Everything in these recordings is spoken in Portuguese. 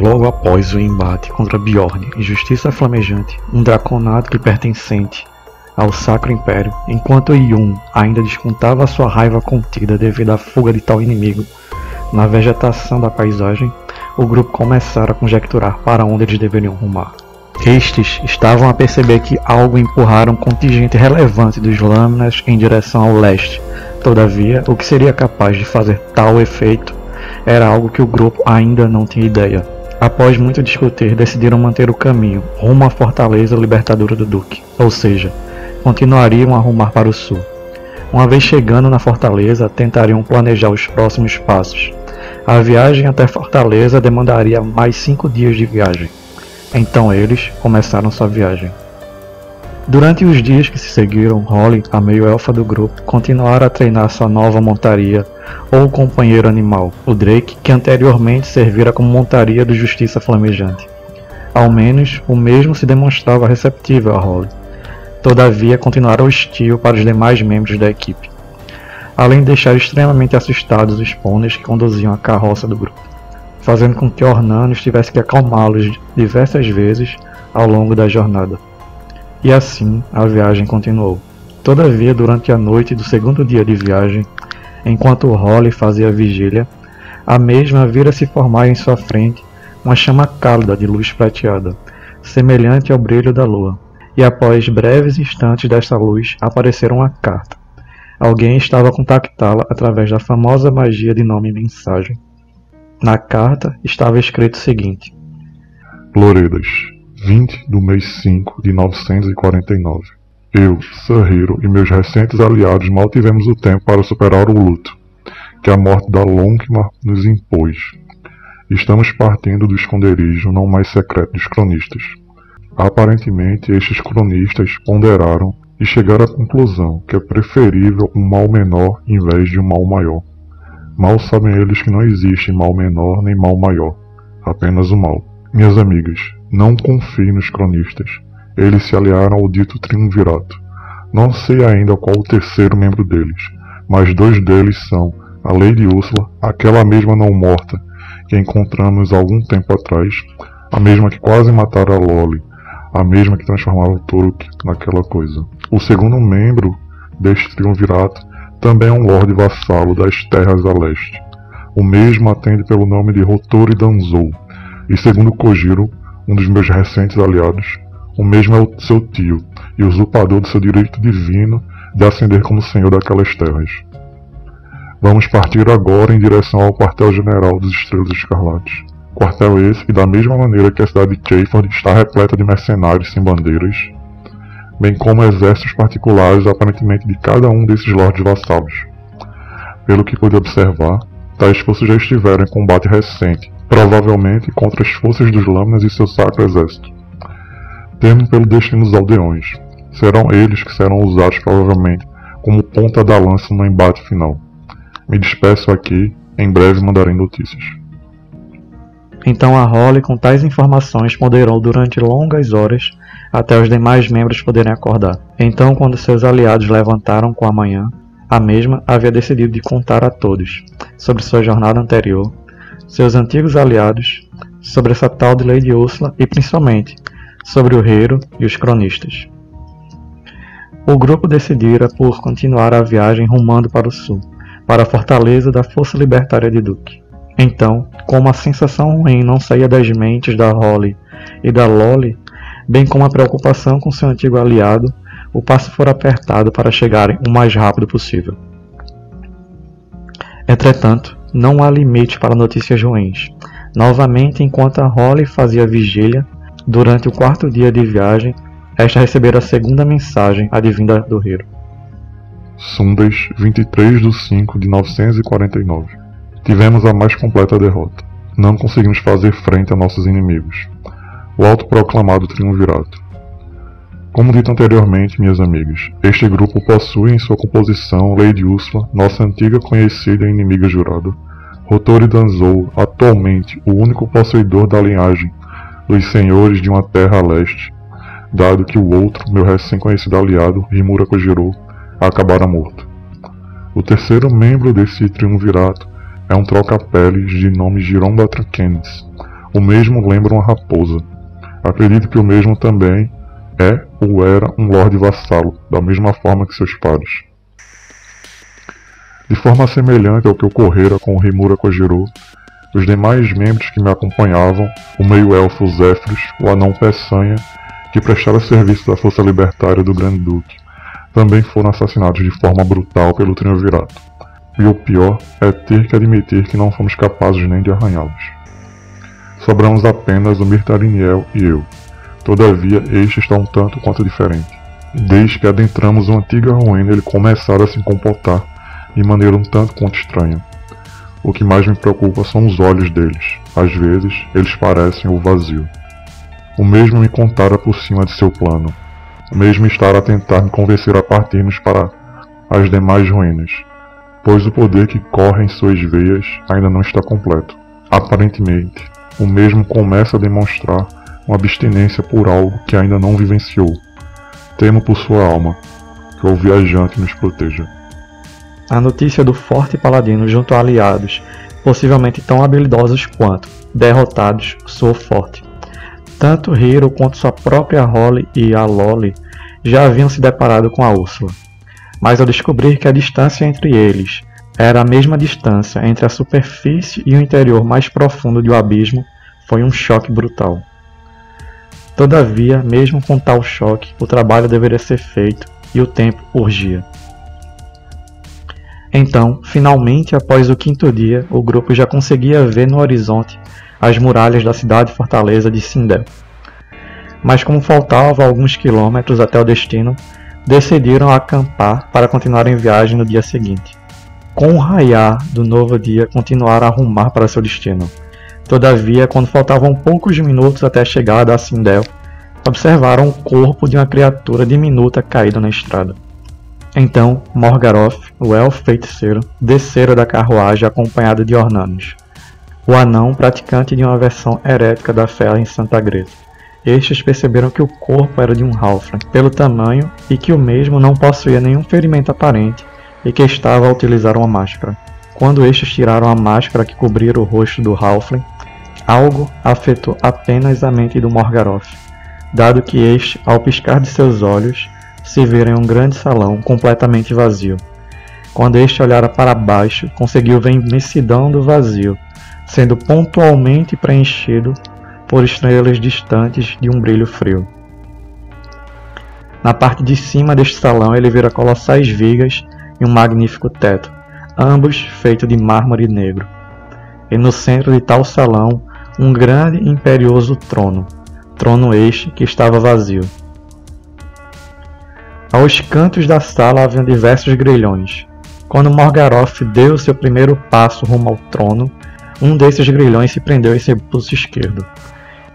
logo após o embate contra Bjorn e Justiça Flamejante, um draconato pertencente ao Sacro Império, enquanto Yun ainda descontava sua raiva contida devido à fuga de tal inimigo na vegetação da paisagem, o grupo começara a conjecturar para onde eles deveriam rumar. Estes estavam a perceber que algo empurrara um contingente relevante dos lâminas em direção ao leste. Todavia, o que seria capaz de fazer tal efeito era algo que o grupo ainda não tinha ideia. Após muito discutir, decidiram manter o caminho rumo à fortaleza libertadora do Duque, ou seja, continuariam a rumar para o sul. Uma vez chegando na fortaleza, tentariam planejar os próximos passos. A viagem até Fortaleza demandaria mais cinco dias de viagem. Então eles começaram sua viagem. Durante os dias que se seguiram, Holly, a meio-elfa do grupo, continuara a treinar sua nova montaria ou companheiro animal, o Drake, que anteriormente servira como montaria do Justiça Flamejante. Ao menos, o mesmo se demonstrava receptível a Holly. Todavia, continuara hostil para os demais membros da equipe, além de deixar extremamente assustados os pôneis que conduziam a carroça do grupo, fazendo com que Ornanos tivesse que acalmá-los diversas vezes ao longo da jornada. E assim a viagem continuou. Todavia, durante a noite do segundo dia de viagem, enquanto Holly fazia vigília, a mesma vira se formar em sua frente uma chama cálida de luz prateada, semelhante ao brilho da lua. E após breves instantes desta luz, apareceram uma carta. Alguém estava a contactá-la através da famosa magia de nome mensagem. Na carta estava escrito o seguinte: Loredas, 20 do mês 5 de 949. Eu, Sarreiro e meus recentes aliados mal tivemos o tempo para superar o luto que a morte da Lonkmar nos impôs. Estamos partindo do esconderijo não mais secreto dos cronistas. Aparentemente, estes cronistas ponderaram e chegaram à conclusão que é preferível um mal menor em vez de um mal maior. Mal sabem eles que não existe mal menor nem mal maior, apenas o mal. Minhas amigas, não confie nos cronistas. Eles se aliaram ao dito triunvirato. Não sei ainda qual o terceiro membro deles, mas dois deles são a Lady Úrsula, aquela mesma não morta que encontramos algum tempo atrás, a mesma que quase matara a Loli, a mesma que transformava o Turuk naquela coisa. O segundo membro deste triunvirato também é um lorde vassalo das terras a leste. O mesmo atende pelo nome de Rotori Danzou, e segundo Kojiro, um dos meus recentes aliados, o mesmo é o seu tio e usurpador do seu direito divino de ascender como senhor daquelas terras. Vamos partir agora em direção ao quartel-general dos Estrelas Escarlates. Quartel esse que, da mesma maneira que a cidade de Chayford está repleta de mercenários sem bandeiras, bem como exércitos particulares aparentemente de cada um desses lordes vassalos. Pelo que pude observar, tais forças já estiveram em combate recente provavelmente contra as forças dos Lâminas e seu sacro exército. Temo pelo destino dos aldeões. Serão eles que serão usados provavelmente como ponta da lança no embate final. Me despeço aqui, em breve mandarei notícias. Então a Holly, com tais informações, ponderou durante longas horas até os demais membros poderem acordar. Então, quando seus aliados levantaram com a manhã, a mesma havia decidido de contar a todos sobre sua jornada anterior seus antigos aliados, sobre essa tal de Lady Úrsula e principalmente sobre o Reiro e os cronistas. O grupo decidira por continuar a viagem rumando para o sul, para a fortaleza da Força Libertária de Duke. Então, como a sensação ruim não saía das mentes da Holly e da Lolly, bem como a preocupação com seu antigo aliado, o passo foi apertado para chegarem o mais rápido possível. Entretanto, não há limite para notícias ruins. Novamente, enquanto a Holly fazia vigília, durante o quarto dia de viagem, esta recebera a segunda mensagem advinda do Hero. Sundas 23 de 5 de 949. Tivemos a mais completa derrota. Não conseguimos fazer frente a nossos inimigos. O autoproclamado triunvirato. Como dito anteriormente, minhas amigas, este grupo possui em sua composição Lady Úrsula, nossa antiga conhecida e inimiga jurada, Rotori Danzou, atualmente o único possuidor da linhagem dos senhores de uma terra a leste, dado que o outro, meu recém-conhecido aliado, Rimura Kojiro, acabara morto. O terceiro membro desse triunvirato é um troca-peles de nome Giron Batrakenis, O mesmo lembra uma raposa. Acredito que o mesmo também é ou era um lorde vassalo, da mesma forma que seus pares. De forma semelhante ao que ocorrera com o rei Murakojiro, os demais membros que me acompanhavam, o meio-elfo Zéfiros, o anão Peçanha, que prestara serviço da força libertária do Grande Duque, também foram assassinados de forma brutal pelo Triunvirato. E o pior é ter que admitir que não fomos capazes nem de arranhá-los. Sobramos apenas o Mirtariniel e eu. Todavia, este está um tanto quanto diferente. Desde que adentramos uma antiga ruína, ele começara a se comportar de maneira um tanto quanto estranha. O que mais me preocupa são os olhos deles. Às vezes, eles parecem o vazio. O mesmo me contara por cima de seu plano. O mesmo estar a tentar me convencer a partirmos para as demais ruínas, pois o poder que corre em suas veias ainda não está completo. Aparentemente, o mesmo começa a demonstrar uma abstinência por algo que ainda não vivenciou. Temo por sua alma, que o viajante nos proteja. A notícia do forte paladino junto a aliados, possivelmente tão habilidosos quanto, derrotados, soou forte. Tanto Hiro quanto sua própria Holly e a Lolly já haviam se deparado com a Úrsula. Mas ao descobrir que a distância entre eles era a mesma distância entre a superfície e o interior mais profundo do abismo, foi um choque brutal. Todavia, mesmo com tal choque, o trabalho deveria ser feito e o tempo urgia. Então, finalmente, após o quinto dia, o grupo já conseguia ver no horizonte as muralhas da cidade fortaleza de Sindel. Mas como faltava alguns quilômetros até o destino, decidiram acampar para continuar em viagem no dia seguinte. Com o raiar do novo dia, continuaram a rumar para seu destino. Todavia, quando faltavam poucos minutos até a chegada a Sindel, observaram o corpo de uma criatura diminuta caída na estrada. Então, Morgaroth, o elfo feiticeiro, descera da carruagem acompanhado de Ornanos, o anão praticante de uma versão herética da fé em Santa Greta. Estes perceberam que o corpo era de um Halfling, pelo tamanho, e que o mesmo não possuía nenhum ferimento aparente e que estava a utilizar uma máscara. Quando estes tiraram a máscara que cobria o rosto do Halfling, algo afetou apenas a mente do Morgaroth, dado que este, ao piscar de seus olhos, se vira em um grande salão completamente vazio. Quando este olhara para baixo, conseguiu ver a imensidão do vazio, sendo pontualmente preenchido por estrelas distantes de um brilho frio. Na parte de cima deste salão ele vira colossais vigas e um magnífico teto, ambos feitos de mármore negro. E no centro de tal salão, um grande e imperioso trono, trono este que estava vazio. Aos cantos da sala haviam diversos grilhões. Quando Morgaroth deu seu primeiro passo rumo ao trono, um desses grilhões se prendeu em seu pulso esquerdo.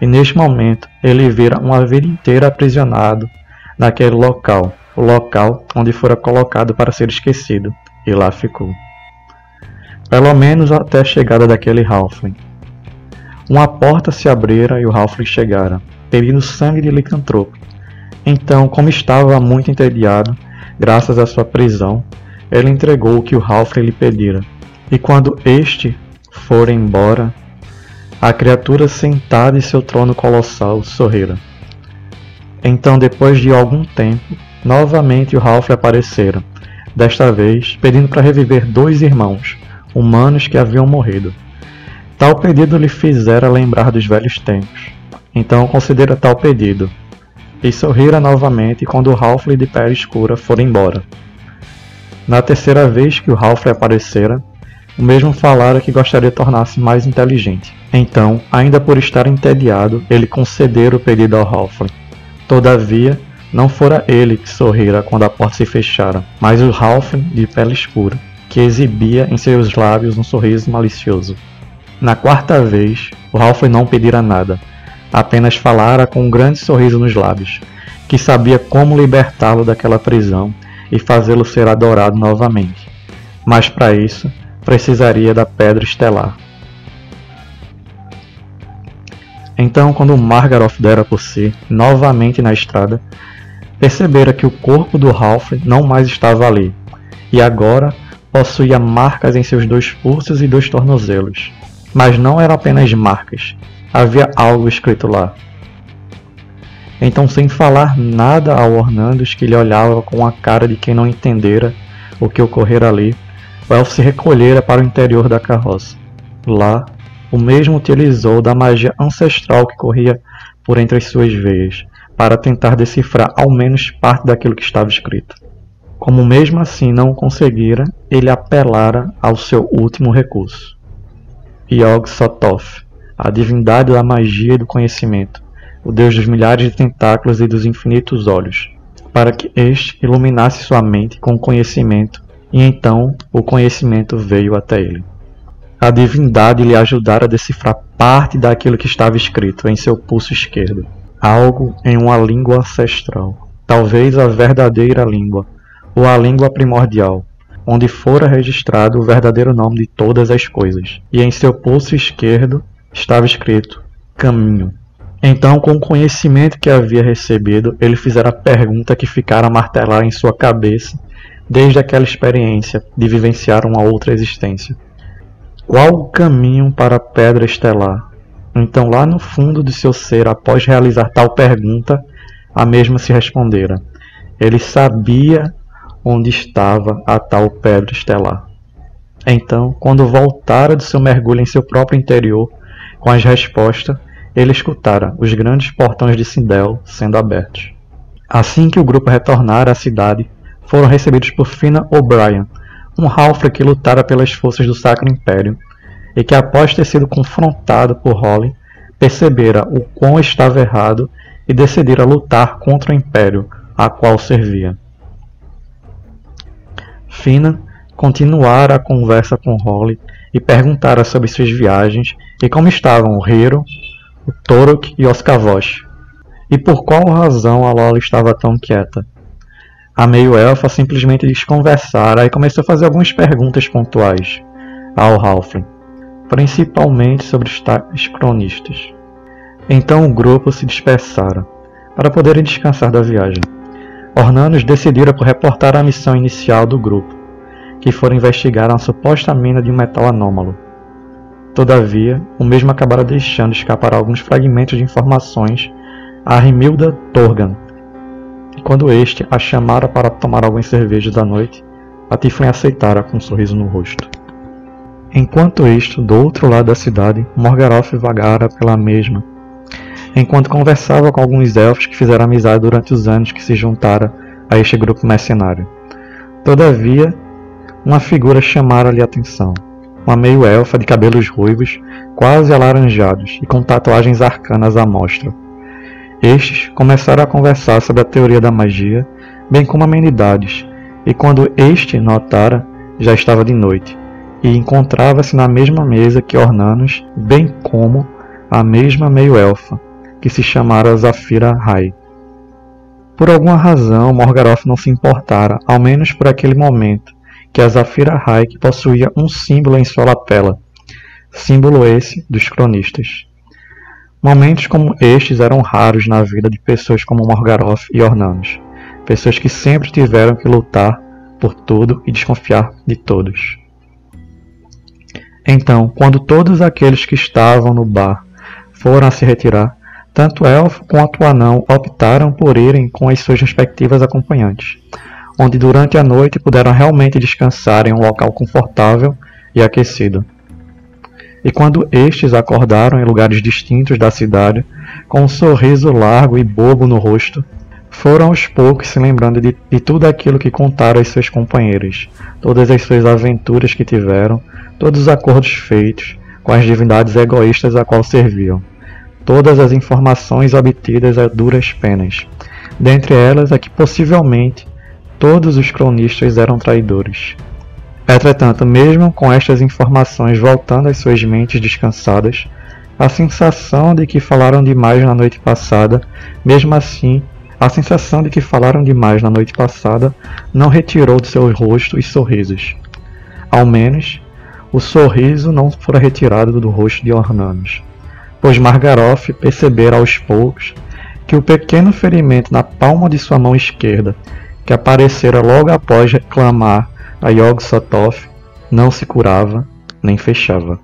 E neste momento ele vira uma vida inteira aprisionado naquele local, o local onde fora colocado para ser esquecido, e lá ficou. Pelo menos até a chegada daquele Halfling. Uma porta se abrira e o Halfling chegara, pedindo sangue de licantropo. Então, como estava muito entediado, graças à sua prisão, ele entregou o que o Halfling lhe pedira. E quando este for embora, a criatura sentada em seu trono colossal sorrira. Então, depois de algum tempo, Novamente o Ralph aparecera, desta vez pedindo para reviver dois irmãos, humanos que haviam morrido. Tal pedido lhe fizera lembrar dos velhos tempos. Então considera tal pedido. E sorrira novamente quando o Ralph de pele escura for embora. Na terceira vez que o Ralph aparecera, o mesmo falara que gostaria de tornar-se mais inteligente. Então, ainda por estar entediado, ele concedera o pedido ao Ralph. Todavia, não fora ele que sorrira quando a porta se fechara, mas o Halfling de pele escura, que exibia em seus lábios um sorriso malicioso. Na quarta vez, o Halfling não pedira nada, apenas falara com um grande sorriso nos lábios, que sabia como libertá-lo daquela prisão e fazê-lo ser adorado novamente. Mas para isso, precisaria da pedra estelar. Então, quando Margaroth dera por si, novamente na estrada, percebera que o corpo do Ralph não mais estava ali, e agora possuía marcas em seus dois pulsos e dois tornozelos. Mas não eram apenas marcas, havia algo escrito lá. Então, sem falar nada ao Ornandos, que lhe olhava com a cara de quem não entendera o que ocorrera ali, o elfo se recolhera para o interior da carroça. Lá, o mesmo utilizou da magia ancestral que corria por entre as suas veias, para tentar decifrar ao menos parte daquilo que estava escrito. Como mesmo assim não o conseguira, ele apelara ao seu último recurso. Yog Sothoth, a divindade da magia e do conhecimento, o deus dos milhares de tentáculos e dos infinitos olhos, para que este iluminasse sua mente com conhecimento, e então o conhecimento veio até ele. A divindade lhe ajudara a decifrar parte daquilo que estava escrito em seu pulso esquerdo, algo em uma língua ancestral, talvez a verdadeira língua, ou a língua primordial, onde fora registrado o verdadeiro nome de todas as coisas, e em seu pulso esquerdo estava escrito Caminho. Então, com o conhecimento que havia recebido, ele fizera a pergunta que ficara martelar em sua cabeça desde aquela experiência de vivenciar uma outra existência. Qual o caminho para a pedra estelar? Então, lá no fundo de seu ser, após realizar tal pergunta, a mesma se respondera. Ele sabia onde estava a tal pedra estelar. Então, quando voltara do seu mergulho em seu próprio interior, com as respostas, ele escutara os grandes portões de Sindel sendo abertos. Assim que o grupo retornara à cidade, foram recebidos por Fina O'Brien, um Halfrey que lutara pelas forças do Sacro Império e que, após ter sido confrontado por Holly, percebera o quão estava errado e decidira lutar contra o Império a qual servia. Fina continuara a conversa com Holly e perguntara sobre suas viagens e como estavam o Hero, o Torok e Oscavosh, e por qual razão a Lola estava tão quieta. A meio-elfa simplesmente desconversara e começou a fazer algumas perguntas pontuais ao Halfling, principalmente sobre os cronistas. Então o grupo se dispersara, para poderem descansar da viagem. Ornanos decidira por reportar a missão inicial do grupo, que fora investigar uma suposta mina de um metal anômalo. Todavia, o mesmo acabara deixando escapar alguns fragmentos de informações a Rimilda Torgan, quando este a chamara para tomar algumas cervejas da noite, a Tiflin aceitara com um sorriso no rosto. Enquanto isto, do outro lado da cidade, Morgaroth vagara pela mesma, enquanto conversava com alguns elfos que fizeram amizade durante os anos que se juntara a este grupo mercenário. Todavia, uma figura chamara-lhe a atenção. Uma meio-elfa de cabelos ruivos, quase alaranjados e com tatuagens arcanas à mostra estes começaram a conversar sobre a teoria da magia, bem como amenidades, e quando este notara, já estava de noite, e encontrava-se na mesma mesa que Ornanos, bem como a mesma meio-elfa, que se chamara Zafira Rai. Por alguma razão, Morgaroth não se importara, ao menos por aquele momento, que a Zafira Rai possuía um símbolo em sua lapela, símbolo esse dos cronistas. Momentos como estes eram raros na vida de pessoas como Morgaroth e Ornanos, pessoas que sempre tiveram que lutar por tudo e desconfiar de todos. Então, quando todos aqueles que estavam no bar foram a se retirar, tanto Elfo quanto o Anão optaram por irem com as suas respectivas acompanhantes, onde durante a noite puderam realmente descansar em um local confortável e aquecido. E quando estes acordaram em lugares distintos da cidade, com um sorriso largo e bobo no rosto, foram aos poucos se lembrando de, de tudo aquilo que contaram aos seus companheiros, todas as suas aventuras que tiveram, todos os acordos feitos com as divindades egoístas a qual serviam, todas as informações obtidas a duras penas. Dentre elas é que possivelmente todos os cronistas eram traidores, Entretanto, mesmo com estas informações voltando às suas mentes descansadas, a sensação de que falaram demais na noite passada, mesmo assim, a sensação de que falaram demais na noite passada não retirou de seu rosto os sorrisos. Ao menos, o sorriso não fora retirado do rosto de Ornanos, pois Margaroth percebera aos poucos que o pequeno ferimento na palma de sua mão esquerda, que aparecera logo após reclamar a Yog Sothoth não se curava nem fechava.